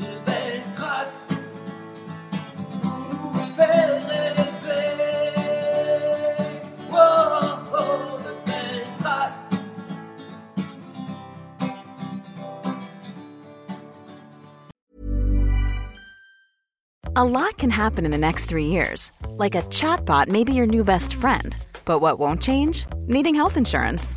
de belles traces pour nous faire rêver. Oh, oh, de belles traces. A lot can happen in the next three years. Like a chatbot may be your new best friend. But what won't change? Needing health insurance.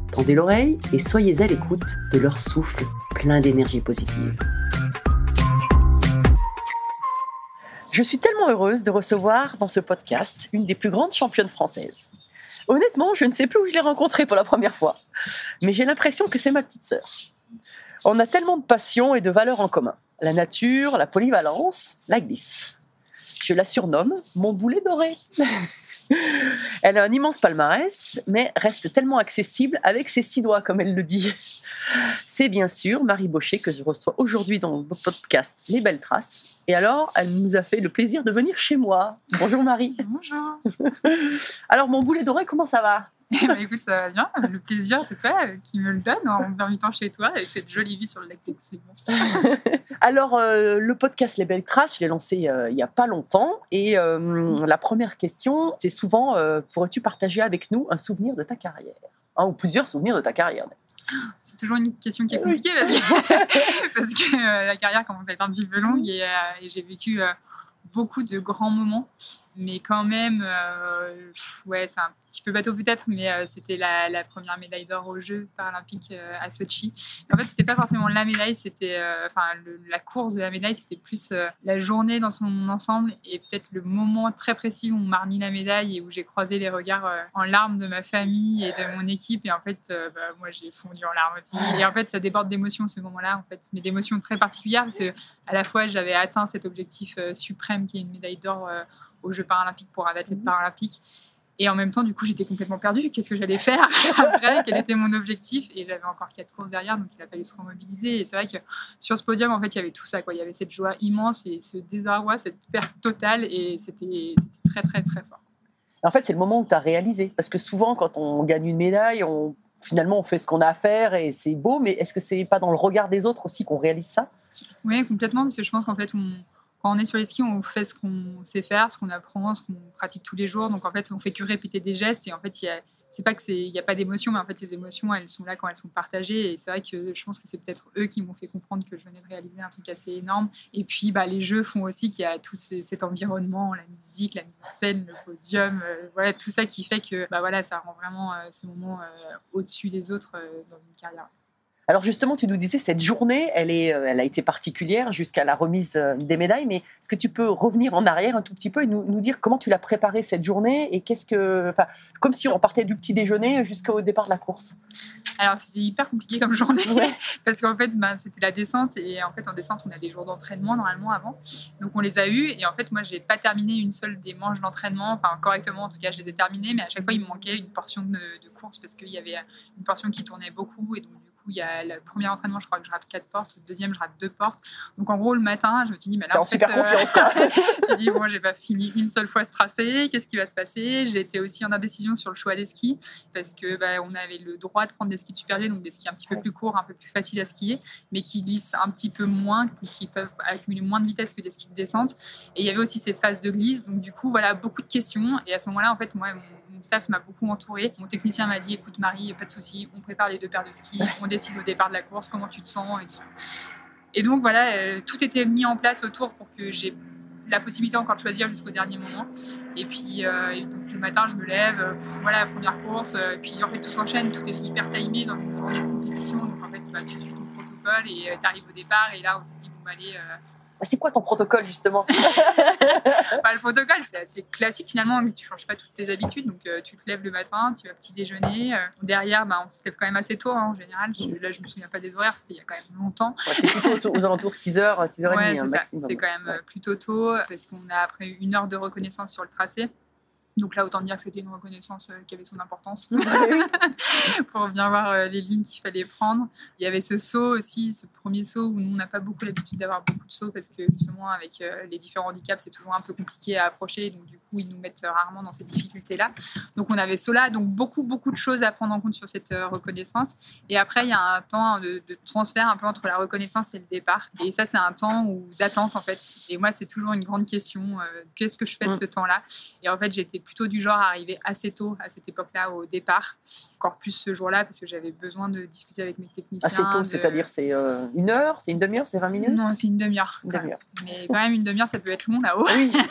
tendez l'oreille et soyez à l'écoute de leur souffle plein d'énergie positive. Je suis tellement heureuse de recevoir dans ce podcast une des plus grandes championnes françaises. Honnêtement, je ne sais plus où je l'ai rencontrée pour la première fois, mais j'ai l'impression que c'est ma petite sœur. On a tellement de passion et de valeurs en commun. La nature, la polyvalence, la glisse. Je la surnomme mon boulet doré. elle a un immense palmarès, mais reste tellement accessible avec ses six doigts, comme elle le dit. C'est bien sûr Marie Baucher que je reçois aujourd'hui dans le podcast Les Belles Traces. Et alors, elle nous a fait le plaisir de venir chez moi. Bonjour Marie. Bonjour. Alors, mon boulet doré, comment ça va? Eh ben, écoute, ça va bien. Le plaisir, c'est toi euh, qui me le donne en m'invitant chez toi avec cette jolie vue sur le lac d'Aix-les-Bains. Alors, euh, le podcast Les Belles Traces, je l'ai lancé euh, il n'y a pas longtemps. Et euh, la première question, c'est souvent pourrais-tu partager avec nous un souvenir de ta carrière? Un ou plusieurs souvenirs de ta carrière C'est toujours une question qui est compliquée parce que, parce que la carrière commence à être un petit peu longue et, et j'ai vécu beaucoup de grands moments. Mais quand même, euh, ouais, c'est un petit peu bateau peut-être, mais euh, c'était la, première médaille d'or aux Jeux paralympiques euh, à Sochi. En fait, c'était pas forcément la médaille, c'était, enfin, la course de la médaille, c'était plus la journée dans son ensemble et peut-être le moment très précis où on m'a remis la médaille et où j'ai croisé les regards en larmes de ma famille et de mon équipe. Et en fait, bah, moi, j'ai fondu en larmes aussi. Et en fait, ça déborde d'émotions ce moment-là, en fait, mais d'émotions très particulières parce que à la fois, j'avais atteint cet objectif suprême qui est une médaille d'or aux Jeux paralympiques pour un athlète paralympique. Et en même temps, du coup, j'étais complètement perdue. Qu'est-ce que j'allais faire après? Quel était mon objectif? Et j'avais encore quatre courses derrière, donc il a fallu se remobiliser. Et c'est vrai que sur ce podium, en fait, il y avait tout ça. Quoi. Il y avait cette joie immense et ce désarroi, cette perte totale. Et c'était c'était très, très, très fort. En fait, c'est le moment où tu as réalisé. Parce que souvent, quand on gagne une médaille, on, finalement, on fait ce qu'on a à faire et c'est beau. Mais est-ce que c'est pas dans le regard des autres aussi qu'on réalise ça? Oui, complètement, parce que je pense qu'en fait, on- quand on est sur les skis, on fait ce qu'on sait faire, ce qu'on apprend, ce qu'on pratique tous les jours. Donc en fait, on fait que répéter des gestes et en fait, il y a- c'est pas que c'est, il n'y a pas d'émotion, mais en fait, les émotions, elles sont là quand elles sont partagées. Et c'est vrai que je pense que c'est peut-être eux qui m'ont fait comprendre que je venais de réaliser un truc assez énorme. Et puis, bah, les jeux font aussi qu'il y a tout cet environnement, la musique, la mise en scène, le podium, euh, voilà, tout ça qui fait que, bah ça rend vraiment euh, ce moment euh, au-dessus des autres dans une carrière. Alors justement, tu nous disais cette journée, elle, est, euh, elle a été particulière jusqu'à la remise euh, des médailles, mais est-ce que tu peux revenir en arrière un tout petit peu et nous, nous dire comment tu l'as préparée cette journée et qu'est-ce que, enfin, comme si on partait du petit déjeuner jusqu'au départ de la course? Alors c'était hyper compliqué comme journée Ouais. parce qu'en fait ben, c'était la descente et en fait en descente on a des jours d'entraînement normalement avant donc on les a eus et en fait moi j'ai pas terminé une seule des manches d'entraînement enfin correctement en tout cas je les ai terminées mais à chaque fois il me manquait une portion de, de course parce qu'il y avait une portion qui tournait beaucoup et donc du il y a le premier entraînement je crois que je rate quatre portes le deuxième je rate deux portes. Donc en gros le matin je me suis dit mais là en fait, super euh, confiance, quoi. tu dis bon j'ai pas fini une seule fois ce tracé qu'est-ce qui va se passer? J'ai été aussi en indécision sur le choix des skis parce que bah, on avait le droit de prendre des skis de super G, donc des skis un petit peu plus courts un peu plus faciles à skier mais qui glissent un petit peu moins qui peuvent accumuler moins de vitesse que des skis de descente. Et il y avait aussi ces phases de glisse donc du coup voilà beaucoup de questions. Et à ce moment-là en fait moi mon, mon staff m'a beaucoup entouré mon technicien m'a dit écoute Marie pas de souci on prépare les deux paires de skis on décide au départ de la course comment tu te sens et tout ça et donc voilà, euh, tout était mis en place autour pour que j'ai la possibilité encore de choisir jusqu'au dernier moment. Et puis euh, et donc, le matin, je me lève, euh, pff, voilà, première course, et puis en fait tout s'enchaîne, tout est hyper timé dans une journée de compétition. Donc en fait, bah, tu suis ton protocole et tu arrives au départ. Et là, on s'est dit, bon, bah, allez, euh, C'est quoi ton protocole justement? Bah, le protocole, c'est assez classique finalement, tu changes pas toutes tes habitudes. Donc euh, tu te lèves le matin, tu vas petit déjeuner. euh, derrière, bah, on se lève quand même assez tôt hein, en général. Je- là, je me souviens pas des horaires, c'était il y a quand même longtemps. Ouais, C'est plutôt aux alentours de 6h, 6h30 Ouais, hein, c'est ça. maximum. C'est quand même euh, plutôt tôt parce qu'on a après une heure de reconnaissance sur le tracé. Donc là, autant dire que c'était une reconnaissance euh, qui avait son importance pour bien voir euh, les lignes qu'il fallait prendre. Il y avait ce saut aussi, ce premier saut où nous, on n'a pas beaucoup l'habitude d'avoir beaucoup de sauts parce que justement, avec euh, les différents handicaps, c'est toujours un peu compliqué à approcher. Donc du coup, ils nous mettent rarement dans ces difficultés-là. Donc on avait cela, donc beaucoup, beaucoup de choses à prendre en compte sur cette reconnaissance. Et après, il y a un temps de, de transfert un peu entre la reconnaissance et le départ. Et ça, c'est un temps où- d'attente, en fait. Et moi, c'est toujours une grande question. Qu'est-ce que je fais de ce temps-là? Et en fait, j'étais plutôt du genre à arriver assez tôt à cette époque-là au départ. Encore plus ce jour-là, parce que j'avais besoin de discuter avec mes techniciens. Assez tôt, de- c'est-à-dire c'est euh, une heure, c'est une demi-heure, c'est 20 minutes? Non, c'est une demi-heure. Demi-heure. Mais quand même, une demi-heure, ça peut être long là-haut. Oui,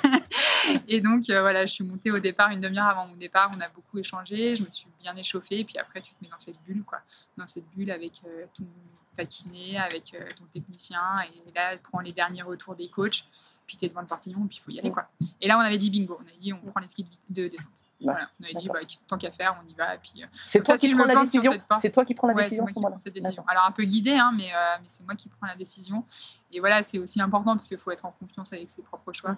Et donc, euh, voilà, je suis montée au départ, une demi-heure avant mon départ. On a beaucoup échangé. Je me suis bien échauffée. Puis après, tu te mets dans cette bulle, quoi. Dans cette bulle avec euh, ton, ta kiné, avec euh, ton technicien. Et là, tu prends les derniers retours des coachs. Puis tu es devant le portillon. Puis il faut y aller, quoi. Et là, on avait dit bingo. On avait dit, on prend les skis de, de descente. Voilà. On avait dit, bah, tant qu'à faire, on y va. Et puis, euh, c'est toi ça, si qui je prends la décision. C'est toi qui prends la Ouais, c'est décision moi à ce qui prends moment-là. cette décision. Alors un peu guidée, hein, mais, euh, mais c'est moi qui prends la décision. Et voilà, c'est aussi important parce qu'il faut être en confiance avec ses propres choix.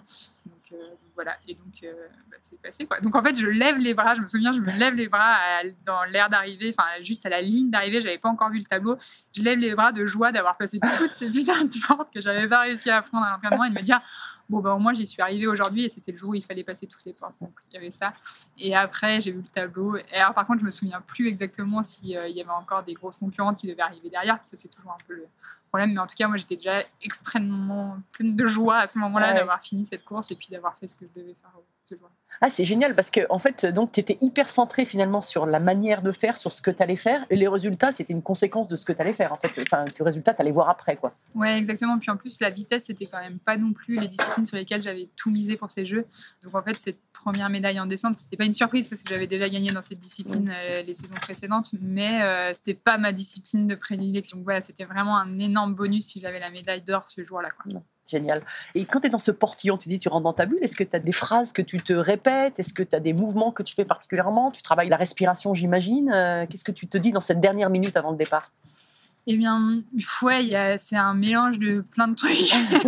Donc, euh, donc voilà, et donc euh, bah, c'est passé quoi. Donc en fait, je lève les bras. Je me souviens, je me lève les bras à- dans l'air d'arrivée, enfin juste à la ligne d'arrivée. J'avais pas encore vu le tableau. Je lève les bras de joie d'avoir passé toutes ces putains de portes que j'avais pas réussi à prendre à l'entraînement et de me dire bon bah au moins j'y suis arrivée aujourd'hui et c'était le jour où il fallait passer toutes les portes. Donc il y avait ça. Et après, j'ai vu le tableau. Et alors, par contre, je me souviens plus exactement s'il y avait encore des grosses concurrentes qui devaient arriver derrière, parce que c'est toujours un peu le problème. Mais en tout cas, moi, j'étais déjà extrêmement pleine de joie à ce moment-là Ouais. d'avoir fini cette course et puis d'avoir fait ce que je devais faire ce jour. Ah, c'est génial parce que en fait, donc tu étais hyper centré finalement sur la manière de faire, sur ce que tu allais faire, et les résultats, c'était une conséquence de ce que tu allais faire. En fait, enfin, le résultat, tu allais voir après, quoi. Ouais, exactement. Puis en plus, la vitesse, c'était quand même pas non plus les disciplines sur lesquelles j'avais tout misé pour ces jeux. Donc en fait, cette première médaille en descente, c'était pas une surprise parce que j'avais déjà gagné dans cette discipline euh, les saisons précédentes, mais euh, c'était pas ma discipline de prédilection. Donc voilà, c'était vraiment un énorme bonus si j'avais la médaille d'or ce jour-là. quoi. Génial. Et quand tu es dans ce portillon, tu dis tu rentres dans ta bulle, est-ce que tu as des phrases que tu te répètes? Est-ce que tu as des mouvements que tu fais particulièrement? Tu travailles la respiration, j'imagine. Euh, Qu'est-ce que tu te dis dans cette dernière minute avant le départ? Eh bien, ouais, y c'est un mélange de plein de trucs.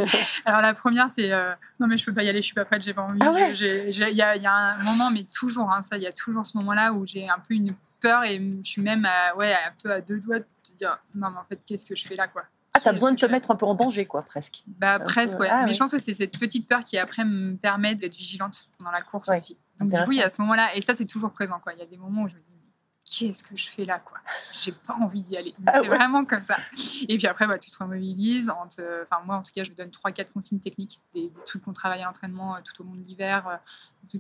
Alors la première, c'est euh, non mais je peux pas y aller, je suis pas prête, j'ai pas envie. Ah ouais? Il y, a, il y a un moment, mais toujours, hein, ça, il y a toujours ce moment-là où j'ai un peu une peur et je suis même à, ouais, un peu à deux doigts de te dire non mais en fait qu'est-ce que je fais là quoi? Ah, tu as Qu'est-ce besoin de te mettre un peu en danger, quoi, presque. Bah peu- presque ouais. ah mais ouais. je pense que c'est cette petite peur qui après me permet d'être vigilante pendant la course Ouais, aussi. Donc du coup il y a ce moment-là et ça c'est toujours présent quoi. Il y a des moments où je me dis qu'est-ce que je fais là quoi? J'ai pas envie d'y aller. Mais Ah c'est ouais. vraiment comme ça. Et puis après bah, tu te remobilises. en te- Enfin moi en tout cas je me donne trois quatre consignes techniques, des, des trucs qu'on travaille à l'entraînement euh, tout au long de l'hiver. euh,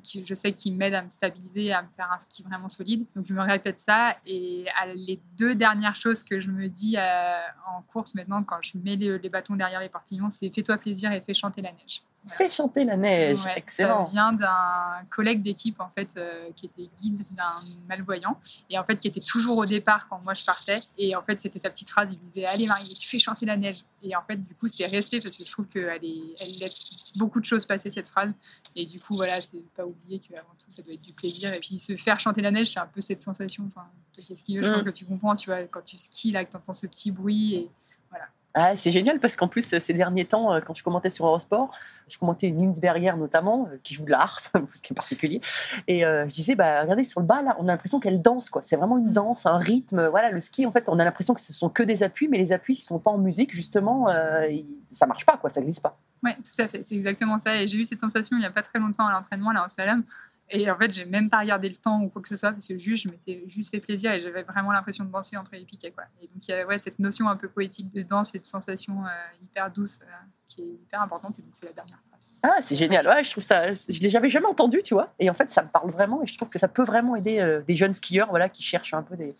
qui, je sais qui m'aident à me stabiliser, à me faire un ski vraiment solide. Donc je me répète ça. Et les deux dernières choses que je me dis euh, en course maintenant, quand je mets les, les bâtons derrière les portillons, c'est fais-toi plaisir et fais chanter la neige. Fais chanter la neige. Ouais, Excellent. Ça vient d'un collègue d'équipe en fait euh, qui était guide d'un malvoyant et en fait qui était toujours au départ quand moi je partais. Et en fait c'était sa petite phrase. Il me disait allez Marie tu fais chanter la neige. Et en fait du coup c'est resté parce que je trouve qu'elle elle laisse beaucoup de choses passer cette phrase. Et du coup voilà c'est pas oublier qu'avant tout ça doit être du plaisir. Et puis se faire chanter la neige c'est un peu cette sensation. Enfin qu'est-ce qu'il veut? Je pense Mm. que tu comprends tu vois quand tu skis là que tu entends ce petit bruit et Ah, c'est génial parce qu'en plus, ces derniers temps, euh, quand je commentais sur Eurosport, je commentais une Linsberger notamment, euh, qui joue de la harpe, ce qui est particulier. Et euh, je disais, bah, regardez sur le bas, là, on a l'impression qu'elle danse. quoi. C'est vraiment une Mm. danse, un rythme. Voilà, le ski, en fait, on a l'impression que ce sont que des appuis, mais les appuis, s'ils sont pas en musique, justement, euh, ça marche pas, quoi, ça glisse pas. Ouais, tout à fait, c'est exactement ça. Et j'ai eu cette sensation il n'y a pas très longtemps à l'entraînement, là, en slalom. Et en fait, j'ai même pas regardé le temps ou quoi que ce soit, parce que juste, je m'étais juste fait plaisir et j'avais vraiment l'impression de danser entre les piquets. Quoi. Et donc, il y a ouais, cette notion un peu poétique de danse et de sensation euh, hyper douce qui est hyper importante. Et donc, c'est la dernière phrase. Ah, c'est génial. Ouais, je trouve ça. Je l'ai jamais jamais entendu, tu vois. Et en fait, ça me parle vraiment. Et je trouve que ça peut vraiment aider euh, des jeunes skieurs, voilà, qui cherchent un peu des,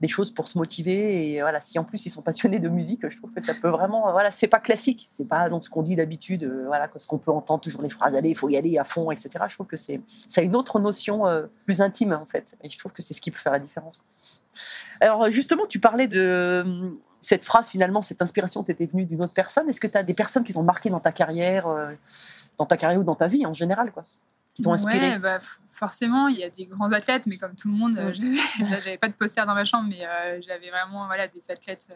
des choses pour se motiver. Et voilà, si en plus ils sont passionnés de musique, je trouve que ça peut vraiment. euh, Voilà, c'est pas classique. C'est pas dans ce qu'on dit d'habitude. euh, voilà, ce qu'on peut entendre toujours les phrases allez, il faut y aller à fond, etc. Je trouve que c'est, ça a une autre notion euh, plus intime en fait. Et je trouve que c'est ce qui peut faire la différence. Alors justement, tu parlais de cette phrase finalement, cette inspiration t'était venue d'une autre personne? Est-ce que tu as des personnes qui t'ont marqué dans ta carrière, euh, dans ta carrière ou dans ta vie en général, quoi, qui t'ont inspiré? Ouais, bah, forcément, il y a des grands athlètes, mais comme tout le monde, euh, Mm. j'avais- pas de poster dans ma chambre, mais euh, j'avais vraiment voilà, des athlètes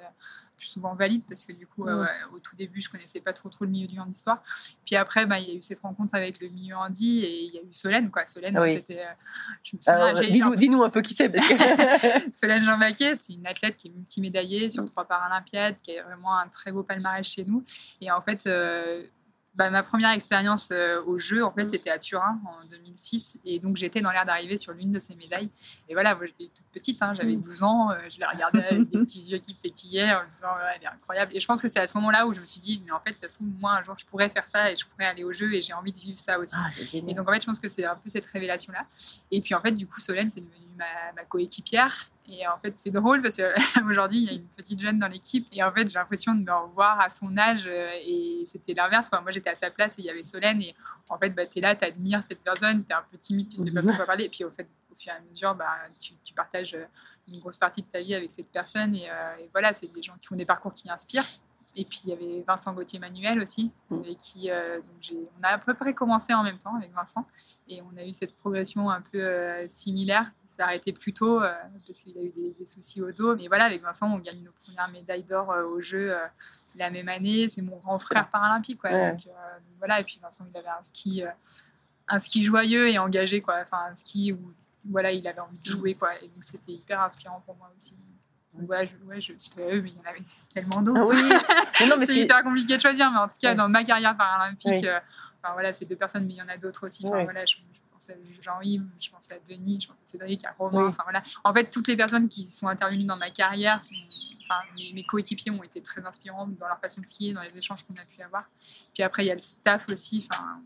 plus souvent valides, parce que du coup, euh, Mm. ouais, au tout début, je connaissais pas trop, trop le milieu du handisport. Puis après, bah, il y a eu cette rencontre avec le milieu handi, et il y a eu Solène. Quoi. Solène, Oui. c'était. euh, je me souviens, dis-nous, un peu qui c'est. Que... Solène Jean c'est une athlète qui est multimédaillée sur trois Paralympiades, qui a vraiment un très beau palmarès chez nous. Et en fait, euh, bah, ma première expérience euh, au jeu, en fait, c'était à Turin en 2006. Et donc, j'étais dans l'air d'arriver sur l'une de ces médailles. Et voilà, moi, j'étais toute petite, hein, j'avais 12 ans. euh, je la regardais avec des petits yeux qui pétillaient en me disant, Ouais, elle est incroyable. Et je pense que c'est à ce moment-là où je me suis dit, mais en fait, ça se trouve, moi, un jour, je pourrais faire ça et je pourrais aller au jeu et j'ai envie de vivre ça aussi. Ah. Et donc, en fait, je pense que c'est un peu cette révélation-là. Et puis, en fait, du coup, Solène, c'est devenue ma, ma coéquipière. Et en fait, c'est drôle parce qu'aujourd'hui, il y a une petite jeune dans l'équipe. Et en fait, j'ai l'impression de me revoir à son âge. euh, Et c'était l'inverse. Moi, j'étais à sa place et il y avait Solène. Et en fait, bah, tu es là, tu admires cette personne, tu es un peu timide, tu sais pas trop quoi parler. Et puis, au, fait, au fur et à mesure, bah, tu, partages euh, une grosse partie de ta vie avec cette personne. Et, euh, et voilà, c'est des gens qui font des parcours qui inspirent. Et puis, il y avait Vincent Gauthier-Manuel aussi, Mm. et qui, euh, donc on a à peu près commencé en même temps avec Vincent. Et on a eu cette progression un peu euh, similaire. Il s'est arrêté plus tôt euh, parce qu'il a eu des, des soucis au dos. Mais voilà, avec Vincent, on gagne nos premières médailles d'or euh, au jeu euh, la même année. C'est mon grand frère paralympique. Quoi. Ouais. Donc, donc voilà. Et puis Vincent, il avait un ski, un ski joyeux et engagé. Quoi. Enfin, un ski où voilà, il avait envie de jouer. Quoi. Et donc c'était hyper inspirant pour moi aussi. Voilà, je, ouais, je très mais il y en avait tellement d'autres. Ah oui. Mais non, mais c'est hyper compliqué de choisir, mais en tout cas, Ouais. dans ma carrière paralympique, Oui. euh, enfin, voilà, c'est deux personnes, mais il y en a d'autres aussi. Enfin, Ouais. voilà, je, je pense à Jean-Yves, je pense à Denis, je pense à Cédric, à Romain. Oui. Enfin, voilà. En fait, toutes les personnes qui sont intervenues dans ma carrière, sont, enfin, mes, mes coéquipiers ont été très inspirants dans leur façon de skier, dans les échanges qu'on a pu avoir. Puis après, il y a le staff aussi. Enfin,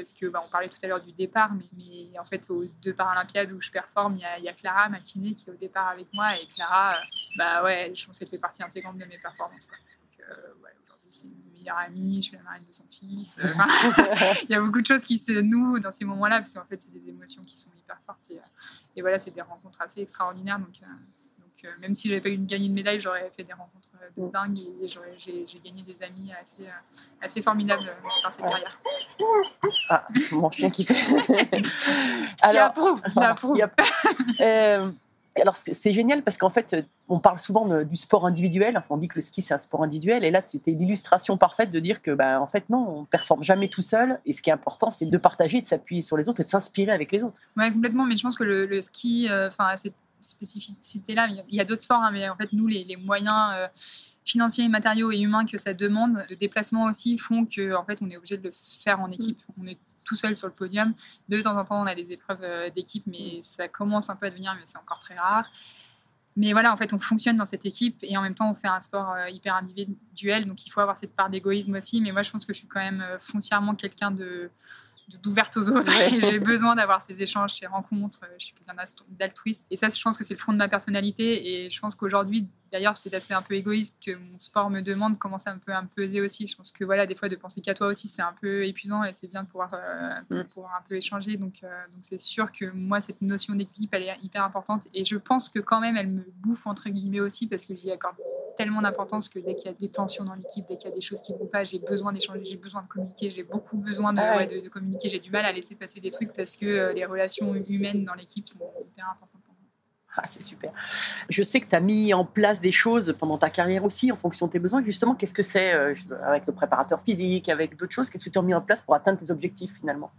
parce que bah, on parlait tout à l'heure du départ, mais, mais en fait, aux deux Paralympiades où je performe, il y a, il y a Clara, ma kiné, qui est au départ avec moi. Et Clara, euh, bah ouais, je pense qu'elle fait partie intégrante de mes performances. Quoi. Donc, euh, ouais, aujourd'hui, c'est une meilleure amie, je suis la marraine de son fils. euh, il y a beaucoup de choses qui se nouent dans ces moments-là, parce qu'en fait, c'est des émotions qui sont hyper fortes. Et, et voilà, c'est des rencontres assez extraordinaires. Donc, euh, euh, même si j'avais pas gagné de médaille, j'aurais fait des rencontres euh, de Mm. dingue et j'ai gagné des amis assez, euh, assez formidables euh, par cette carrière. Ah, mon chien qui fait. Alors, approuve. Euh, alors c'est génial parce qu'en fait, euh, on parle souvent de- du sport individuel. Enfin, on dit que le ski c'est un sport individuel, et là, tu étais l'illustration parfaite de dire que, bah, en fait, non, on performe jamais tout seul. Et ce qui est important, c'est de partager, de s'appuyer sur les autres et de s'inspirer avec les autres. Ouais, complètement. Mais je pense que le, le ski, euh, enfin, cette spécificité-là. Il y a- il y a d'autres sports, hein, mais en fait, nous, les, les moyens euh, financiers, matériaux et humains que ça demande, de déplacement aussi, font que, en fait, on est obligé de le faire en équipe. On est tout seul sur le podium. De temps en temps, on a des épreuves euh, d'équipe, mais ça commence un peu à devenir, mais c'est encore très rare. Mais voilà, en fait, on fonctionne dans cette équipe et en même temps, on fait un sport euh, hyper individuel. Donc, il faut avoir cette part d'égoïsme aussi. Mais moi, je pense que je suis quand même foncièrement quelqu'un de, d'ouverte aux autres. Ouais. J'ai besoin d'avoir ces échanges, ces rencontres. Je suis quelqu'un d'altruiste. Et ça, je pense que c'est le fond de ma personnalité. Et je pense qu'aujourd'hui, d'ailleurs, cet aspect un peu égoïste que mon sport me demande commence un peu à me peser aussi. Je pense que voilà, des fois, de penser qu'à toi aussi, c'est un peu épuisant et c'est bien de pouvoir, euh, Mm. pouvoir un peu échanger. Donc, euh, donc c'est sûr que moi, cette notion d'équipe, elle est hyper importante. Et je pense que quand même, elle me bouffe entre guillemets aussi parce que j'y accorde tellement d'importance que dès qu'il y a des tensions dans l'équipe, dès qu'il y a des choses qui ne vont pas, j'ai besoin d'échanger, j'ai besoin de communiquer, j'ai beaucoup besoin de, Ah ouais. ouais, de, de communiquer, j'ai du mal à laisser passer des trucs parce que euh, les relations humaines dans l'équipe sont hyper importantes pour moi. Ah, c'est super. Je sais que tu as mis en place des choses pendant ta carrière aussi, en fonction de tes besoins. Justement, qu'est-ce que c'est euh, avec le préparateur physique, avec d'autres choses Qu'est-ce que tu as mis en place pour atteindre tes objectifs finalement?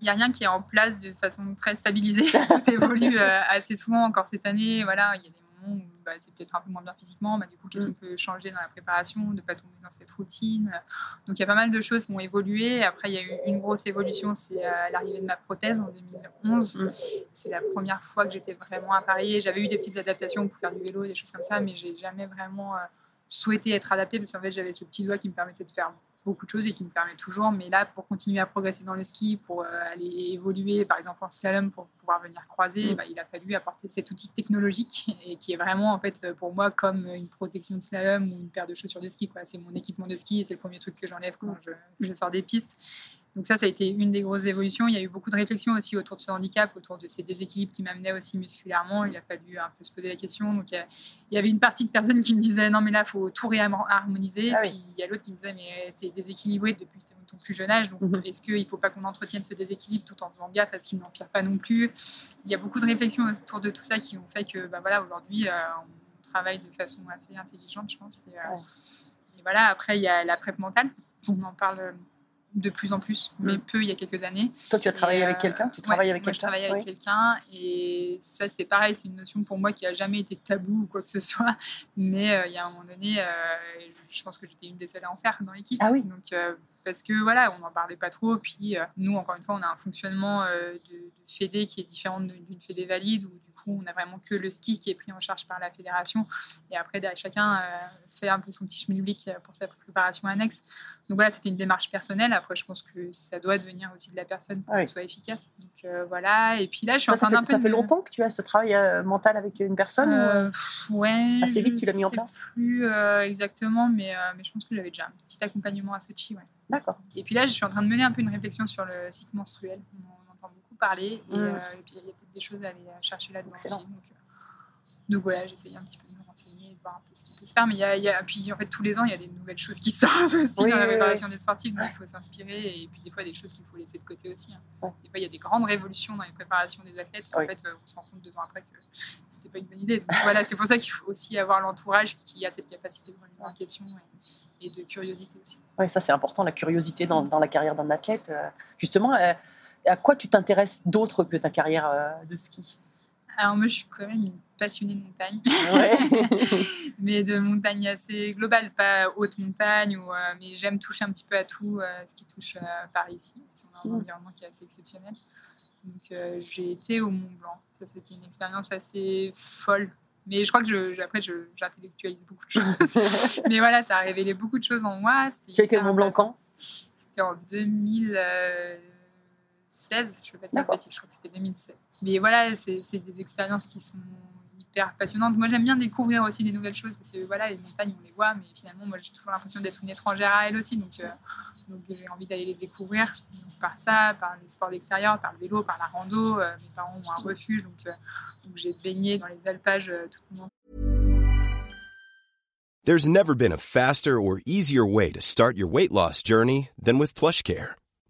Il n'y a rien qui est en place de façon très stabilisée. Tout évolue euh, assez souvent. Encore cette année, voilà, il y a des moments où bah, tu es peut-être un peu moins bien physiquement. Bah, du coup, qu'est-ce Mm. qu'on peut changer dans la préparation, de ne pas tomber dans cette routine? Donc, il y a pas mal de choses qui ont évolué. Après, il y a eu une grosse évolution, c'est euh, l'arrivée de ma prothèse en 2011. Mm. C'est la première fois que j'étais vraiment appareillée. J'avais eu des petites adaptations pour faire du vélo, des choses comme ça, mais j'ai jamais vraiment euh, souhaité être adaptée parce qu'en fait, j'avais ce petit doigt qui me permettait de faire beaucoup de choses et qui me permet toujours. Mais là, pour continuer à progresser dans le ski, pour euh, aller évoluer, par exemple en slalom, pour pouvoir venir croiser, Mm. bah, il a fallu apporter cet outil technologique et qui est vraiment, en fait, pour moi, comme une protection de slalom ou une paire de chaussures de ski. quoi. C'est mon équipement de ski et c'est le premier truc que j'enlève quand je, je sors des pistes. Donc ça, ça a été une des grosses évolutions. Il y a eu beaucoup de réflexions aussi autour de ce handicap, autour de ces déséquilibres qui m'amenaient aussi musculairement. Il a fallu un peu se poser la question. Donc il y, avait une partie de personnes qui me disaient non mais là, il faut tout réharmoniser. Ah oui. Puis il y a l'autre qui me disait mais t'es déséquilibré depuis ton plus jeune âge. Donc Mhm. est-ce qu'il ne faut pas qu'on entretienne ce déséquilibre tout en faisant gaffe à ce qu'il n'empire pas non plus? Il y a beaucoup de réflexions autour de tout ça qui ont fait que bah, voilà, aujourd'hui, euh, on travaille de façon assez intelligente, je pense. Et, euh, Ouais. et voilà, après, il y a la prep mentale. On en parle de plus en plus, mais Mm. peu il y a quelques années. Toi, tu as travaillé Et, avec euh, quelqu'un Tu ouais, travailles avec moi, je quelqu'un travaille avec Oui. quelqu'un et ça c'est pareil, c'est une notion pour moi qui a jamais été tabou ou quoi que ce soit. Mais euh, il y a un moment donné, euh, je pense que j'étais une des seules à en faire dans l'équipe. Ah oui. Donc euh, parce que voilà, on n'en parlait pas trop. Puis nous, encore une fois, on a un fonctionnement de, de fédé qui est différent d'une fédé valide où du coup on a vraiment que le ski qui est pris en charge par la fédération et après chacun fait un peu son petit schmilblick euh, pour sa préparation annexe. Donc voilà, c'était une démarche personnelle. Après, je pense que ça doit devenir aussi de la personne pour Ah que ce soit efficace. Donc euh, voilà. Et puis là, je suis Ça, en train d'un peu. ça fait de- longtemps que tu as ce travail euh, mental avec une personne euh, ouais. Assez vite, tu l'as mis en sais place Plus exactement, mais, mais je pense que j'avais déjà un petit accompagnement à Sochi. Ouais. D'accord. Et puis là, je suis en train de mener un peu une réflexion sur le cycle menstruel. On en entend beaucoup parler. Et, Mm. et puis, il y a peut-être des choses à aller chercher là-dedans aussi. Donc, donc voilà, j'essaye un petit peu de me renseigner, voir un peu ce qui peut se faire. Mais il y a, il y a- puis en fait, tous les ans, il y a des nouvelles choses qui sortent aussi Oui, dans la oui. préparation des sportifs. Donc il faut s'inspirer. Et puis des fois, des choses qu'il faut laisser de côté aussi. hein. Ouais. Des fois, il y a des grandes révolutions dans les préparations des athlètes. Et Oui. en fait, euh, on se rend compte deux ans après que c'était pas une bonne idée. Donc voilà, c'est pour ça qu'il faut aussi avoir l'entourage qui a cette capacité de remettre en question et, et de curiosité aussi. Oui, ça c'est important, la curiosité dans, dans la carrière d'un athlète. Euh, Justement, euh, à quoi tu t'intéresses d'autre que ta carrière euh, de ski? Alors moi, je suis quand même une passionnée de montagne, Ouais. mais de montagne assez globale, pas haute montagne, ou, euh, mais j'aime toucher un petit peu à tout euh, ce qui touche euh, par ici. C'est un environnement qui est assez exceptionnel. Donc j'ai été au Mont Blanc. Ça, c'était une expérience assez folle. Mais je crois que je, après, j'intellectualise beaucoup de choses. mais voilà, ça a révélé beaucoup de choses en moi. Tu été au Mont Blanc quand? C'était en 2016, je ne veux pas te je crois que c'était 2007. Mais voilà, c'est des expériences qui sont hyper passionnantes. Moi, j'aime bien découvrir aussi des nouvelles choses parce que voilà, les montagnes, on les voit, mais finalement, moi, j'ai toujours l'impression d'être une étrangère à elles aussi. Donc, euh, donc j'ai envie d'aller les découvrir Donc, par ça, par les sports d'extérieur, par le vélo, par la rando. Euh, mes parents ont un refuge, donc, euh, donc j'ai baigné dans les alpages euh, toute mon There's never been a faster or easier way to start your weight loss journey than with PlushCare.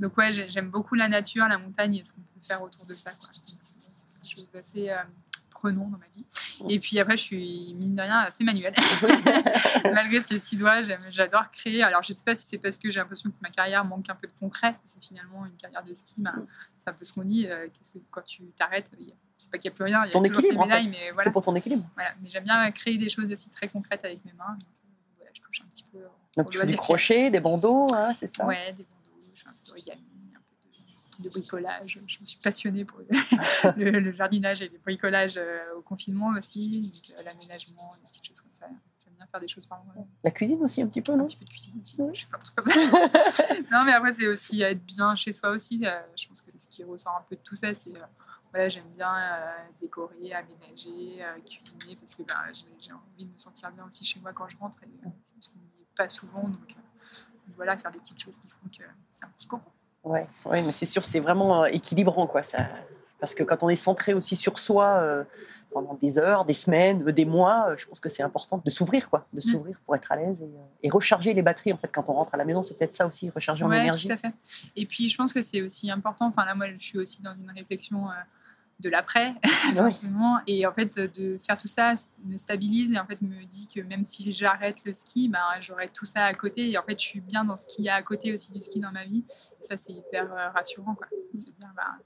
Donc ouais, j'ai- j'aime beaucoup la nature, la montagne et ce qu'on peut faire autour de ça. C'est c'est quelque chose d'assez euh, prenant dans ma vie. Et puis après, je suis mine de rien assez manuelle. Malgré ces six doigts, j'adore créer. Alors je sais pas si c'est parce que j'ai l'impression que ma carrière manque un peu de concret. Que finalement, une carrière de ski, ben, c'est un peu ce qu'on dit. euh, Qu'est-ce que quand tu t'arrêtes, c'est pas qu'il n'y a plus rien, C'est il y a ton toujours ces équilibre, en fait. médailles, mais voilà. C'est pour ton équilibre. Voilà, mais j'aime bien créer des choses aussi très concrètes avec mes mains. Donc, euh, voilà, je touche un petit peu. Donc tu fais du loisir crochet, des bandeaux, hein, c'est ça? Ouais, des un peu un de, de bricolage. Je me suis passionnée pour le, le- le jardinage et les bricolages euh, au confinement aussi, euh, l'aménagement, des petites choses comme ça. J'aime bien faire des choses par moi. La cuisine aussi un petit peu, Un non petit peu de cuisine aussi, je fais plein de trucs comme ça. non, mais après, c'est aussi être bien chez soi aussi. euh, je pense que c'est ce qui ressort un peu de tout ça. C'est, euh, voilà, j'aime bien euh, décorer, aménager, euh, cuisiner, parce que ben, j'ai, envie de me sentir bien aussi chez moi quand je rentre. Et, euh, je pense qu'on n'y est pas souvent. Donc voilà, faire des petites choses qui font que c'est un petit cocon. Ouais, ouais, mais c'est sûr, c'est vraiment euh, équilibrant, quoi. Ça... Parce que quand on est centré aussi sur soi euh, pendant des heures, des semaines, euh, des mois, euh, je pense que c'est important de s'ouvrir, quoi, de s'ouvrir pour être à l'aise et, euh, et recharger les batteries. En fait, quand on rentre à la maison, c'est peut-être ça aussi, recharger en Ouais, énergie. tout à fait. Et puis, je pense que c'est aussi important. Enfin, là, moi, je suis aussi dans une réflexion de l'après, Ouais. forcément. Et en fait, de faire tout ça me stabilise et en fait me dit que même si j'arrête le ski, ben, j'aurai tout ça à côté. Et en fait, je suis bien dans ce qu'il y a à côté aussi du ski dans ma vie. Et ça, c'est hyper euh, rassurant, quoi. Se dire, ben,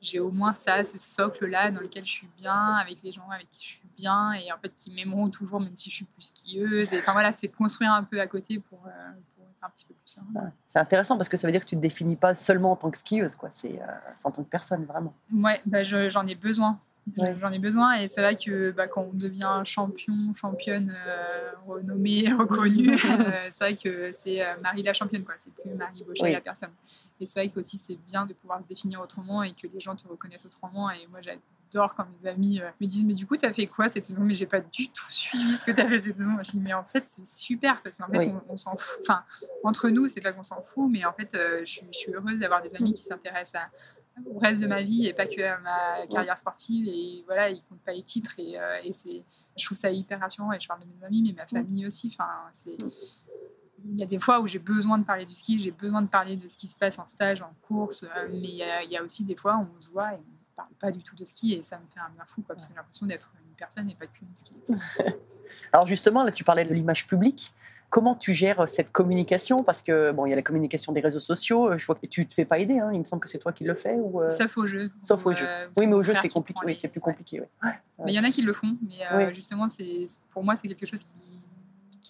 j'ai au moins ça, ce socle-là dans lequel je suis bien, avec les gens avec qui je suis bien, et en fait qui m'aimeront toujours, même si je suis plus skieuse. Et enfin voilà, c'est de construire un peu à côté pour, euh, pour être un petit peu plus serein. Ouais. C'est intéressant parce que ça veut dire que tu te définis pas seulement en tant que skieuse, quoi. C'est euh, en tant que personne, vraiment. Ouais, bah, je- j'en ai besoin. Ouais. J'en ai besoin et c'est vrai que bah, quand on devient champion, championne euh, renommée, reconnue, euh, c'est vrai que c'est Marie la championne, quoi. C'est plus Marie Bauchet Oui. la personne. Et c'est vrai que aussi c'est bien de pouvoir se définir autrement et que les gens te reconnaissent autrement. Et moi j'adore quand mes amis euh, me disent mais du coup t'as fait quoi cette saison? Mais j'ai pas du tout suivi ce que t'as fait cette saison. Je dis mais en fait c'est super parce qu'en fait Oui. on, on s'en fout. Enfin entre nous c'est pas qu'on s'en fout, mais en fait euh, je, suis, je suis heureuse d'avoir des amis qui s'intéressent à au reste de ma vie et pas que à ma carrière sportive et voilà ils comptent pas les titres et, euh, et c'est je trouve ça hyper rassurant et je parle de mes amis mais ma famille aussi enfin c'est il y a des fois où j'ai besoin de parler du ski j'ai besoin de parler de ce qui se passe en stage en course mais il y, a, il y a aussi des fois où on se voit et on parle pas du tout de ski et ça me fait un bien fou quoi, parce que j'ai l'impression d'être une personne et pas qu'une ski Alors justement, là, tu parlais de l'image publique. Comment tu gères cette communication? Parce que bon, il y a la communication des réseaux sociaux. Je vois que tu te fais pas aider. Hein. Il me semble que c'est toi qui le fais. Ou, euh, sauf au jeu Sauf au jeu. euh, Oui, mais mon au jeu, c'est compliqué. Oui, c'est plus ouais. compliqué. ouais. Mais il y en a qui le font, mais euh, Oui. justement, c'est pour moi, c'est quelque chose qui,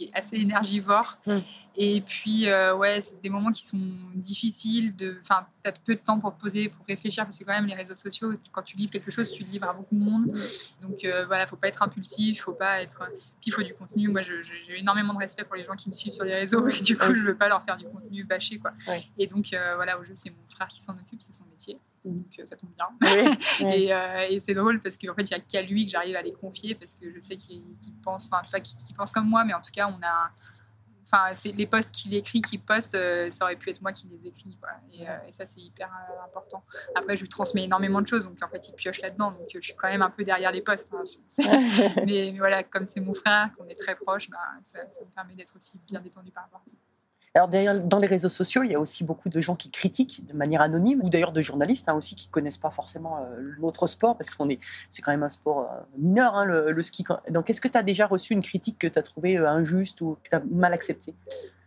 qui est assez énergivore. Mm. Et puis, euh, ouais, c'est des moments qui sont difficiles. De, enfin, t'as peu de temps pour te poser, pour réfléchir, parce que quand même, les réseaux sociaux, quand tu livres quelque chose, tu le livres à beaucoup de monde. Donc, euh, voilà, faut pas être impulsif, faut pas être. Puis, il faut du contenu. Moi, j'ai énormément de respect pour les gens qui me suivent sur les réseaux, et du coup, je veux pas leur faire du contenu bâché, quoi. Et donc, euh, voilà, au jeu, c'est mon frère qui s'en occupe, c'est son métier. Donc, euh, ça tombe bien. Oui, oui. Et, euh, et c'est drôle parce qu'en fait, il n'y a qu'à lui que j'arrive à les confier parce que je sais qu'il pense, enfin, pas qu'il pense comme moi, mais en tout cas, on a. Enfin, c'est les posts qu'il écrit, qu'il poste, euh, ça aurait pu être moi qui les écris. Quoi. Et, euh, et ça, c'est hyper important. Après, je lui transmets énormément de choses, donc en fait, il pioche là-dedans. Donc, je suis quand même un peu derrière les posts. hein. mais, mais voilà, comme c'est mon frère, qu'on est très proche, bah, ça, ça me permet d'être aussi bien détendu par rapport à ça. Alors derrière, dans les réseaux sociaux, il y a aussi beaucoup de gens qui critiquent de manière anonyme, ou d'ailleurs de journalistes hein, aussi qui connaissent pas forcément euh, notre sport, parce qu'on est, c'est quand même un sport euh, mineur, hein, le, le ski. Donc est-ce que tu as déjà reçu une critique que tu as trouvée euh, injuste ou que tu as mal acceptée?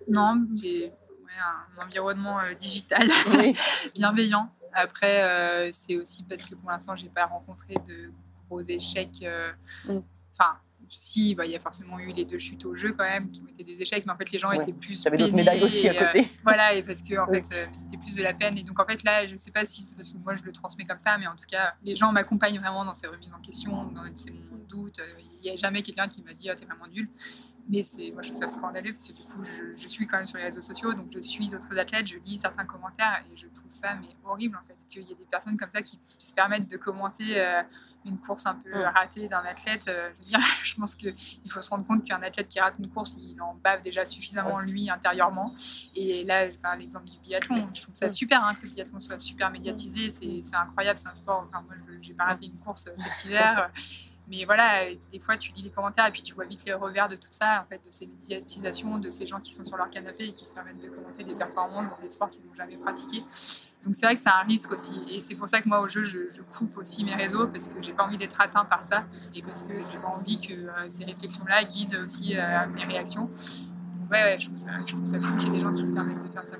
Non, j'ai ouais, un environnement digital. Oui. bienveillant. Après, c'est aussi parce que pour l'instant, j'ai pas rencontré de gros échecs. Mm. Si, bah, il y a forcément eu les deux chutes au jeu quand même, qui ont été des échecs, mais en fait, les gens Ouais. étaient plus. Tu avais d'autres médailles aussi et, à euh, côté. voilà, et parce que en Oui. fait, euh, c'était plus de la peine. Et donc, en fait, là, je sais pas si c'est parce que moi, je le transmets comme ça, mais en tout cas, les gens m'accompagnent vraiment dans ces remises en question, dans c'est mon doute. Il n'y a jamais quelqu'un qui m'a dit, ah, t'es vraiment nul. Mais c'est, moi, je trouve ça scandaleux parce que du coup, je, je suis quand même sur les réseaux sociaux, donc je suis d'autres athlètes, je lis certains commentaires et je trouve ça mais horrible en fait qu'il y ait des personnes comme ça qui se permettent de commenter euh, une course un peu Mm. ratée d'un athlète. Euh, je veux dire, je pense qu'il faut se rendre compte qu'un athlète qui rate une course, il en bave déjà suffisamment lui intérieurement. Et là, enfin, l'exemple du biathlon, je trouve ça super hein, que le biathlon soit super médiatisé. C'est incroyable, c'est un sport. Enfin, moi, je j'ai pas raté une course euh, cet hiver. Mais voilà, des fois, tu lis les commentaires et puis tu vois vite les revers de tout ça, en fait, de ces médiatisations, de ces gens qui sont sur leur canapé et qui se permettent de commenter des performances dans des sports qu'ils n'ont jamais pratiqués. Donc c'est vrai que c'est un risque aussi. Et c'est pour ça que moi, au jeu, je, coupe aussi mes réseaux parce que j'ai pas envie d'être atteint par ça et parce que j'ai pas envie que euh, ces réflexions-là guident aussi euh, mes réactions. Donc, ouais, je trouve ça, fou qu'il y ait des gens qui se permettent de faire ça.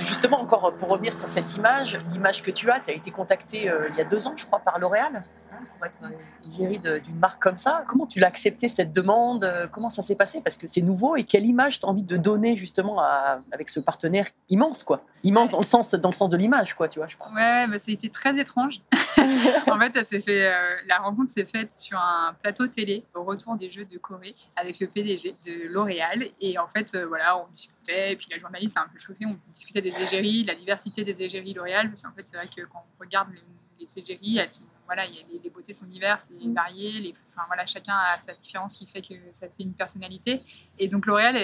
Justement, encore pour revenir sur cette image, l'image que tu as, tu as été contacté euh, il y a deux ans, je crois, par L'Oréal? Pour être euh, égérie de- d'une marque comme ça. Comment tu l'as accepté cette demande Euh, Comment ça s'est passé? Parce que c'est nouveau et quelle image tu as envie de donner justement à- avec ce partenaire immense, quoi Immense dans le sens, dans le sens de l'image, quoi, tu vois, je parle. Ouais, bah, ça a été très étrange. en fait, ça s'est fait. euh, la rencontre s'est faite sur un plateau télé au retour des Jeux de Corée avec le PDG de L'Oréal. Et en fait, euh, voilà, on discutait. Et puis la journaliste a un peu chauffé. On discutait des égéries, la diversité des égéries L'Oréal. Parce qu'en fait, c'est vrai que quand on regarde les, les égéries, elles sont, voilà, il y a- les, les beautés sont diverses et variées. Les, enfin, voilà, chacun a sa différence qui fait que ça fait une personnalité. Et donc L'Oréal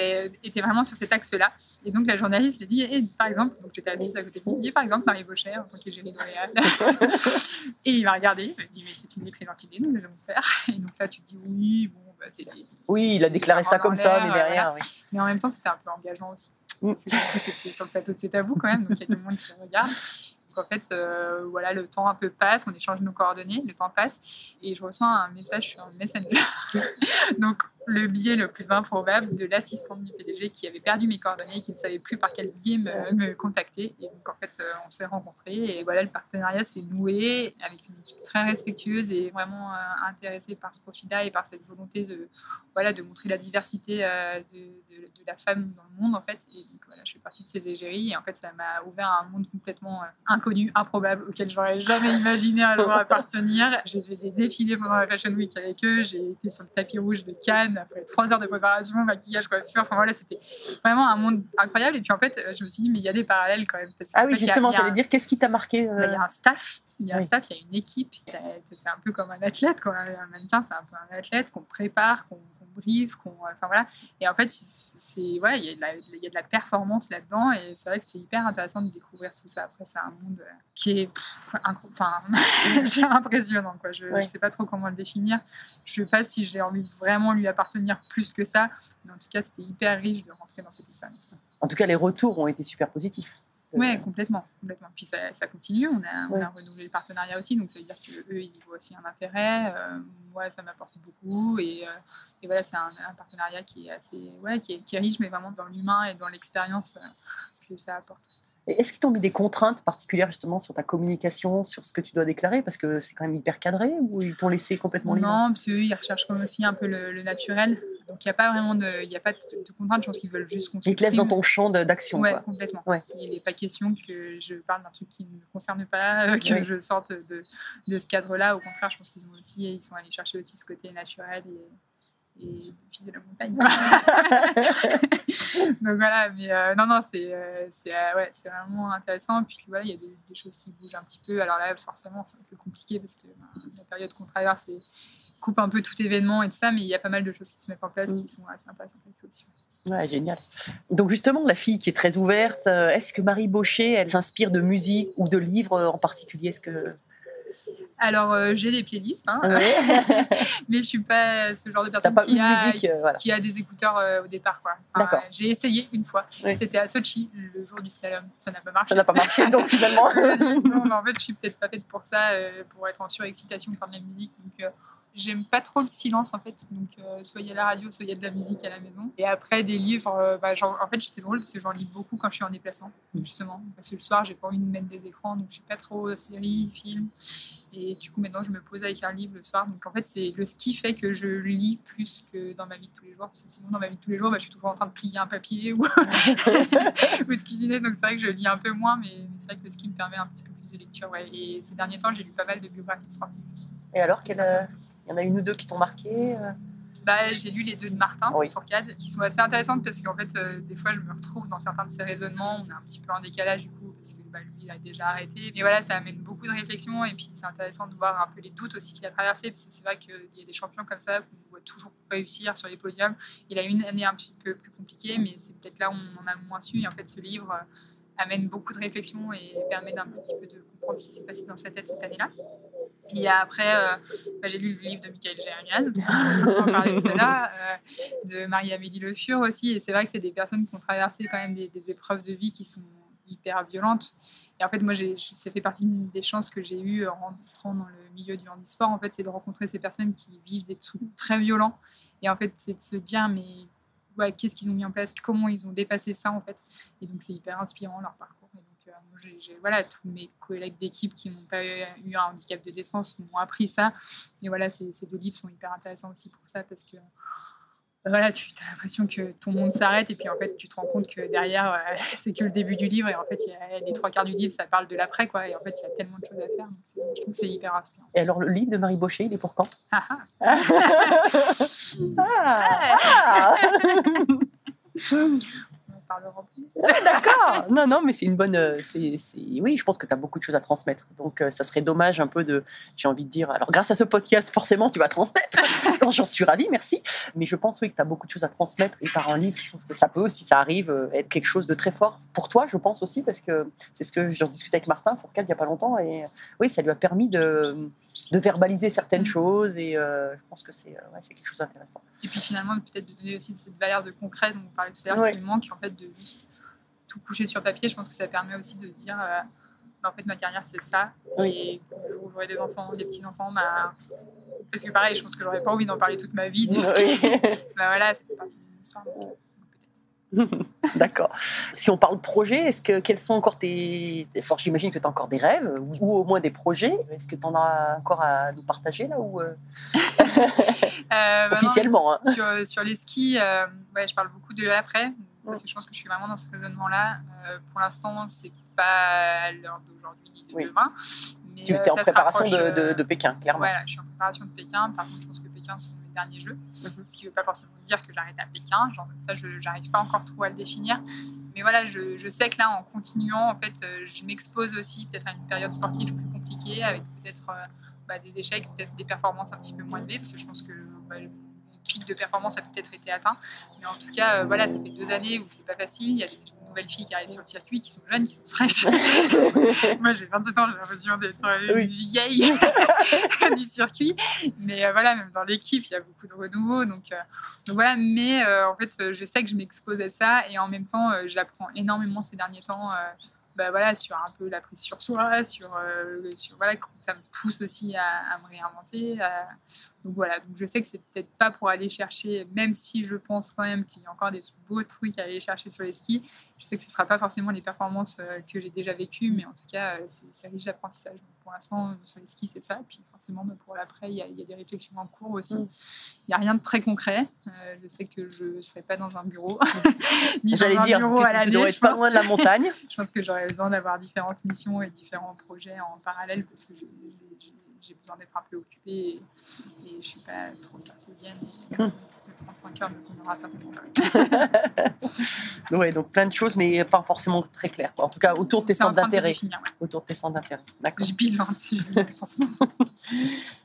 était vraiment sur cet axe-là. Et donc la journaliste a dit, et, par exemple, donc j'étais assise à côté de lui, par exemple Marie Baucher en tant qu'égérie L'Oréal. et il m'a regardé, il m'a dit, mais c'est une excellente idée, nous allons le faire. Et donc là, tu te dis, oui, bon, bah, c'est Oui, il a déclaré ça comme ça, mais derrière, oui. mais en même temps, c'était un peu engageant aussi. Mm. Parce que du coup, c'était sur le plateau de C'est tabou quand même, donc il y a du monde qui regarde. Donc en fait, euh, voilà, le temps un peu passe, on échange nos coordonnées, le temps passe, et je reçois un message sur Messenger. donc le biais le plus improbable de l'assistante du PDG qui avait perdu mes coordonnées, qui ne savait plus par quel biais me, contacter. Et donc en fait, euh, on s'est rencontrés, et voilà, le partenariat s'est noué avec une équipe très respectueuse et vraiment euh, intéressée par ce profil-là et par cette volonté de voilà, de montrer la diversité euh, de, la femme dans le monde, en fait. Et donc, voilà, je fais partie de ces égéries. Et en fait, ça m'a ouvert un monde complètement inconnu, improbable, auquel j'aurais jamais imaginé jour appartenir. J'ai fait des défilés pendant la Fashion Week avec eux. J'ai été sur le tapis rouge de Cannes après trois heures de préparation, maquillage, coiffure. Enfin, voilà, c'était vraiment un monde incroyable. Et puis, en fait, je me suis dit, mais il y a des parallèles quand même. Parce Ah oui, fait, y a- justement, j'allais dire, qu'est-ce qui t'a marqué euh, bah, il y a un staff, il y a un Oui. staff, il y a une équipe. C'est un peu comme un athlète, quoi. Un mannequin, c'est un peu un athlète qu'on prépare, qu'on briefe, qu'on, enfin voilà. Et en fait, c'est, ouais, il y a de la, il y a de la performance là-dedans, et c'est vrai que c'est hyper intéressant de découvrir tout ça. Après, c'est un monde euh, qui est, pff, enfin, impressionnant, quoi. Je ne Oui. sais pas trop comment le définir. Je sais pas si j'ai envie de vraiment lui appartenir plus que ça, mais en tout cas, c'était hyper riche de rentrer dans cette expérience. quoi. En tout cas, les retours ont été super positifs. Oui, complètement, complètement. Puis ça, ça continue, on a, on Ouais. a renouvelé le partenariat aussi, donc ça veut dire qu'eux, ils y voient aussi un intérêt. Euh, moi, ça m'apporte beaucoup. Et, euh, et voilà, c'est un, un partenariat qui est assez, ouais, qui est, qui est riche, mais vraiment dans l'humain et dans l'expérience euh, que ça apporte. Est-ce qu'ils t'ont mis des contraintes particulières justement sur ta communication, sur ce que tu dois déclarer? Parce que c'est quand même hyper cadré ou ils t'ont laissé complètement libre? Non, parce qu'eux, ils recherchent comme aussi un peu le, le naturel. Donc il n'y a pas vraiment de, y a pas de, de contraintes, je pense qu'ils veulent juste qu'on Ils te laissent dans ton champ d'action. Quoi. complètement. Ouais. Il n'est pas question que je parle d'un truc qui ne me concerne pas, euh, que Oui. je sorte de, de ce cadre-là. Au contraire, je pense qu'ils ont aussi, ils sont allés chercher aussi ce côté naturel et, et fille de la montagne. Donc voilà, mais euh, non, non, c'est euh, euh, ouais, vraiment intéressant. Puis voilà, il y a des, des choses qui bougent un petit peu. Alors là, forcément, c'est un peu compliqué parce que ben, la période qu'on traverse c'est- coupe un peu tout événement et tout ça, mais il y a pas mal de choses qui se mettent en place Mm. qui sont assez eux aussi. Ouais, génial. Donc justement, la fille qui est très ouverte, euh, est-ce que Marie Baucher, elle s'inspire de musique ou de livres euh, en particulier? Est-ce que Alors, euh, j'ai des playlists, hein, Ouais. mais je suis pas ce genre de personne qui a, musique euh, voilà. qui a des écouteurs euh, au départ. Enfin, j'ai essayé une fois. Oui. C'était à Sochi, le jour du slalom. Ça n'a pas marché. Ça n'a pas marché, donc finalement. non, mais en fait, je suis peut-être pas faite pour ça, pour être en surexcitation faire de la musique. Donc, j'aime pas trop le silence, en fait. Donc, euh, soit il y a la radio, soit il y a de la musique à la maison. Et après, des livres, euh, bah, genre- en fait, c'est drôle parce que j'en lis beaucoup quand je suis en déplacement, justement. Parce que le soir, j'ai pas envie de mettre des écrans, donc je suis pas trop euh, série, film. Et du coup, maintenant, je me pose avec un livre le soir. Donc, en fait, c'est le ski fait que je lis plus que dans ma vie de tous les jours. Parce que sinon, dans ma vie de tous les jours, bah, je suis toujours en train de plier un papier ou, ou de cuisiner. Donc, c'est vrai que je lis un peu moins, mais, mais c'est vrai que le ski me permet un petit peu plus de lecture. Ouais. Et ces derniers temps, j'ai lu pas mal de biographies sportives. Et alors, assez euh, il y en a une ou deux qui t'ont marqué euh? Bah, j'ai lu les deux de Martin Oui. Fourcade, qui sont assez intéressantes parce qu'en fait, euh, des fois, je me retrouve dans certains de ses raisonnements. On est un petit peu en décalage du coup, parce que bah, lui, il a déjà arrêté. Mais voilà, ça amène beaucoup de réflexion et puis c'est intéressant de voir un peu les doutes aussi qu'il a traversés, parce que c'est vrai qu'il y a des champions comme ça qu'on voit toujours réussir sur les podiums. Il a eu une année un petit peu plus compliquée, mais c'est peut-être là où on en a moins su. Et en fait, ce livre euh, amène beaucoup de réflexion et permet d'un petit peu de comprendre ce qui s'est passé dans sa tête cette année-là. Et après, euh, bah, j'ai lu le livre de Michael Jérémiaz, on euh, de Marie-Amélie Le Fur aussi. Et c'est vrai que c'est des personnes qui ont traversé quand même des, épreuves de vie qui sont hyper violentes. Et en fait, moi, ça fait partie des chances que j'ai eues en rentrant dans le milieu du handisport. En fait, c'est de rencontrer ces personnes qui vivent des trucs très violents. Et en fait, c'est de se dire, mais qu'est-ce qu'ils ont mis en place, comment ils ont dépassé ça, en fait? Et donc, c'est hyper inspirant, leur parcours. Et donc, euh, moi, j'ai- voilà, tous mes collègues d'équipe qui n'ont pas eu, un handicap de naissance m'ont appris ça. Et voilà, ces, ces deux livres sont hyper intéressants aussi pour ça, parce que euh, voilà, tu as l'impression que ton monde s'arrête et puis en fait tu te rends compte que derrière euh, c'est que le début du livre et en fait y a les trois quarts du livre ça parle de l'après quoi et en fait il y a tellement de choses à faire donc c'est- je trouve que c'est hyper inspirant. Et alors, le livre de Marie Baucher, il est pour quand? Ah, ah. Ah, ah. parlera plus. D'accord. Non, non, mais c'est une bonne. euh, c'est- c'est- Oui, je pense que tu as beaucoup de choses à transmettre. Donc, euh, ça serait dommage un peu de. J'ai envie de dire. Alors, grâce à ce podcast, forcément, tu vas transmettre. J'en suis ravie, merci. Mais je pense, oui, que tu as beaucoup de choses à transmettre. Et par un livre, je trouve que ça peut, si ça arrive, euh, être quelque chose de très fort. Pour toi, je pense aussi, parce que c'est ce que j'en discutais avec Martin Fourcade il n'y a pas longtemps. Et oui, ça lui a permis de, de verbaliser certaines choses. Et euh, je pense que c'est euh, ouais, quelque chose d'intéressant. Et puis finalement peut-être de donner aussi cette valeur de concret dont on parlait tout à l'heure qui manque en fait de juste tout coucher sur papier. Je pense que ça permet aussi de se dire euh, bah, en fait ma carrière c'est ça et le jour où j'aurai des enfants, des petits enfants, bah, parce que pareil je pense que j'aurais pas envie d'en parler toute ma vie. de ce qui- Oui. bah voilà, c'est partie de donc. D'accord. Si on parle projet, est-ce que quels sont encore tes. Enfin, j'imagine que tu as encore des rêves ou, au moins des projets. Est-ce que tu en as encore à nous partager là ou euh, Euh, bah non, officiellement hein sur, sur les skis, euh, ouais, je parle beaucoup de l'après, parce que je pense que je suis vraiment dans ce raisonnement-là. Euh, pour l'instant, c'est pas l'heure d'aujourd'hui ni de Oui. demain. Mais, Tu es en préparation de, de- de Pékin, clairement. Voilà, je suis en préparation de Pékin. Par contre, je pense que Pékin sont mes derniers jeux. Mhm. Ce qui ne veut pas forcément dire que j'arrête à Pékin. Genre, ça, je n'arrive pas encore trop à le définir. Mais voilà, je, je sais que là, en continuant, en fait, euh, je m'expose aussi peut-être à une période sportive plus compliquée, avec peut-être euh, bah, des échecs, peut-être des performances un petit peu moins élevées, parce que je pense que bah, le pic de performance a peut-être été atteint. Mais en tout cas, euh, voilà, ça fait deux années où c'est pas facile. Il y a des nouvelles filles qui arrivent sur le circuit, qui sont jeunes, qui sont fraîches. Moi, j'ai 27 ans, j'ai l'impression d'être euh, Oui. une vieille du circuit. Mais euh, voilà, même dans l'équipe, il y a beaucoup de renouveau. Donc, euh, donc voilà, mais euh, en fait, je sais que je m'expose à ça et en même temps, euh, j'apprends énormément ces derniers temps. bah voilà, sur un peu la prise sur soi, sur, sur voilà, ça me pousse aussi à, à me réinventer. à- Donc voilà, donc je sais que c'est peut-être pas pour aller chercher, même si je pense quand même qu'il y a encore des beaux trucs à aller chercher sur les skis, je sais que ce sera pas forcément les performances euh, que j'ai déjà vécues, mais en tout cas, euh, c'est riche d'apprentissage. Pour l'instant, euh, sur les skis, c'est ça. Puis forcément, bah, pour l'après, il y, a- il y a des réflexions en cours aussi. Mm. Il n'y a rien de très concret. Euh, je sais que je ne serai pas dans un bureau, ni dans un dire bureau à l'année. Je pas loin de la montagne. je pense que j'aurais besoin d'avoir différentes missions et différents projets en parallèle parce que je- j'ai- j'ai besoin d'être un peu occupée et, et je ne suis pas trop cartésienne. Et Hum. le 35 heures ne conviendra certainement pas. ouais, donc plein de choses, mais pas forcément très claires. En tout cas, autour de tes centres d'intérêt. ouais. Autour de tes centres d'intérêt. D'accord. Je en ce moment.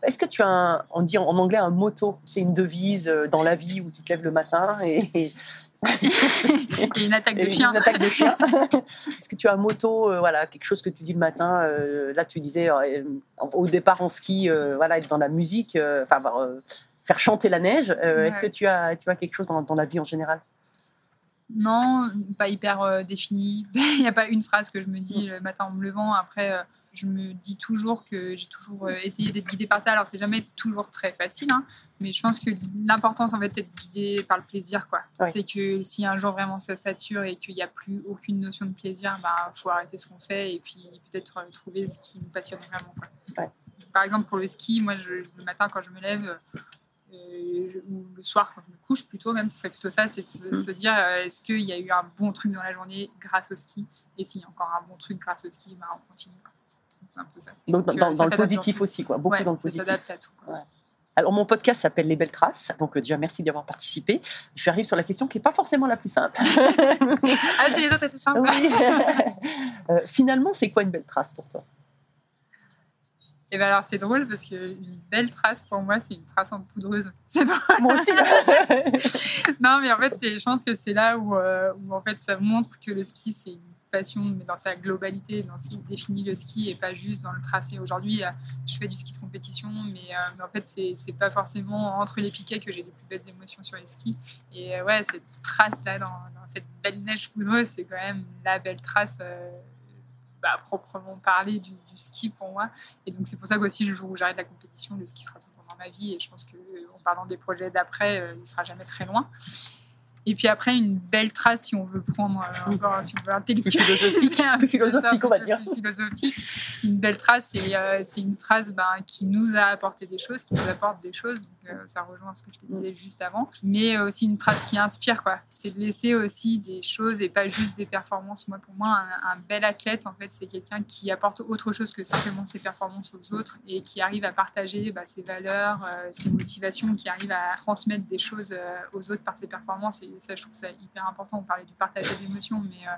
Est-ce que tu as, un, on dit en anglais un motto, c'est une devise euh, dans la vie où tu te lèves le matin et, et- Et une attaque de chien. une attaque de chien. Est-ce que tu as un motto, euh, voilà, quelque chose que tu dis le matin euh, Là, tu disais euh, au départ en ski, voilà, être dans la musique, enfin, faire chanter la neige. Est-ce que tu as, tu as quelque chose dans, dans la vie en général? Non, pas hyper défini. Il n'y a pas une phrase que je me dis le matin en me levant. Après, je me dis toujours que j'ai toujours euh, essayé d'être guidée par ça. Alors, c'est jamais toujours très facile, hein, mais je pense que l'importance, en fait, c'est de guider par le plaisir. quoi. Ouais. C'est que si un jour vraiment ça sature et qu'il n'y a plus aucune notion de plaisir, il bah, faut arrêter ce qu'on fait et puis peut-être euh, trouver ce qui nous passionne vraiment. quoi. Ouais. Par exemple, pour le ski, moi, je- le matin, quand je me lève, euh, ou le soir quand je me couche plutôt même ce serait plutôt ça c'est de se, Mm. se dire euh, est-ce qu'il y a eu un bon truc dans la journée grâce au ski? Et s'il y a encore un bon truc grâce au ski bah, on continue un peu ça Donc, dans, euh, dans- ça dans le positif aussi, quoi. Beaucoup Ouais, dans le ça positif. s'adapte à tout quoi. Alors, mon podcast s'appelle Les Belles Traces. Donc, euh, déjà, merci d'y avoir participé. Je arrive sur la question qui n'est pas forcément la plus simple. Ah, si les autres étaient simples. Oui. Euh, finalement, c'est quoi une belle trace pour toi? Et ben alors c'est drôle parce qu'une belle trace pour moi c'est une trace en poudreuse. C'est drôle. Moi aussi. non mais en fait je pense que c'est là où, euh, où en fait ça montre que le ski c'est une passion mais dans sa globalité, dans ce qui définit le ski et pas juste dans le tracé. Aujourd'hui euh, je fais du ski de compétition mais, euh, en fait c'est, pas forcément entre les piquets que j'ai les plus belles émotions sur les skis. Et euh, ouais cette trace là dans, cette belle neige poudreuse c'est quand même la belle trace. euh, bah, proprement parler du, ski pour moi. Et donc, c'est pour ça qu'aussi, le jour où j'arrête la compétition, le ski sera temps dans ma vie. Et je pense qu'en parlant des projets d'après, euh, il sera jamais très loin. Et puis après, une belle trace, si on veut prendre euh, encore, si on veut intellectualiser, philosophique, un philosophique, on va dire. philosophique. Une belle trace, c'est euh, c'est une trace ben, qui nous a apporté des choses, qui nous apporte des choses. Donc, euh, ça rejoint ce que je te disais juste avant. Mais euh, aussi une trace qui inspire, quoi. C'est de laisser aussi des choses et pas juste des performances. Moi, pour moi, un, un bel athlète, en fait, c'est quelqu'un qui apporte autre chose que simplement ses performances aux autres et qui arrive à partager bah, ses valeurs, euh, ses motivations, qui arrive à transmettre des choses euh, aux autres par ses performances. Et ça, je trouve ça hyper important. On parlait du partage des émotions, mais, euh,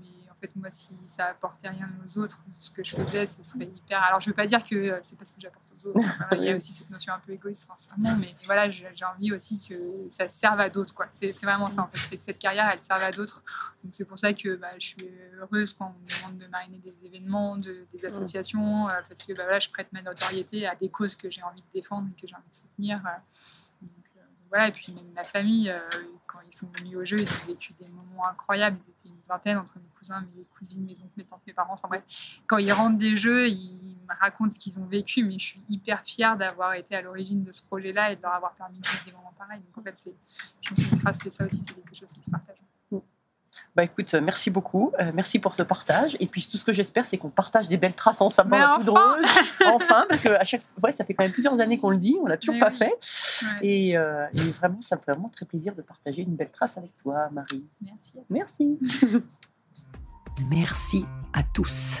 mais en fait, moi, si ça apportait rien aux autres, ce que je faisais, ce serait hyper. Alors, je veux pas dire que euh, c'est parce que j'apporte aux autres. Il y a aussi cette notion un peu égoïste, forcément, mais voilà, j'ai envie aussi que ça serve à d'autres. quoi. C'est c'est vraiment ça, en fait. C'est que cette carrière, elle serve à d'autres. Donc, c'est pour ça que bah, je suis heureuse quand on me demande de mariner des événements, de- des associations, euh, parce que bah, voilà, je prête ma notoriété à des causes que j'ai envie de défendre et que j'ai envie de soutenir. euh. Voilà, et puis même ma famille, euh, quand ils sont venus au jeu, ils ont vécu des moments incroyables. Ils étaient une vingtaine entre mes cousins, mes cousines, mes oncles, mes tantes, mes parents. Enfin bref, quand ils rentrent des jeux, ils me racontent ce qu'ils ont vécu, mais je suis hyper fière d'avoir été à l'origine de ce projet-là et de leur avoir permis de vivre des moments pareils. Donc en fait, c'est, je pense que ça aussi, c'est quelque chose qui se partage. Bah écoute, euh, merci beaucoup. Euh, merci pour ce partage. Et puis tout ce que j'espère, c'est qu'on partage des belles traces Mais la enfin poudreuse. enfin, parce que à chaque fois, ouais, ça fait quand même plusieurs années qu'on le dit, on l'a toujours Mais pas oui. fait. Ouais. Et, euh, et vraiment, ça me fait vraiment très plaisir de partager une belle trace avec toi, Marie. Merci. Merci. Merci à tous,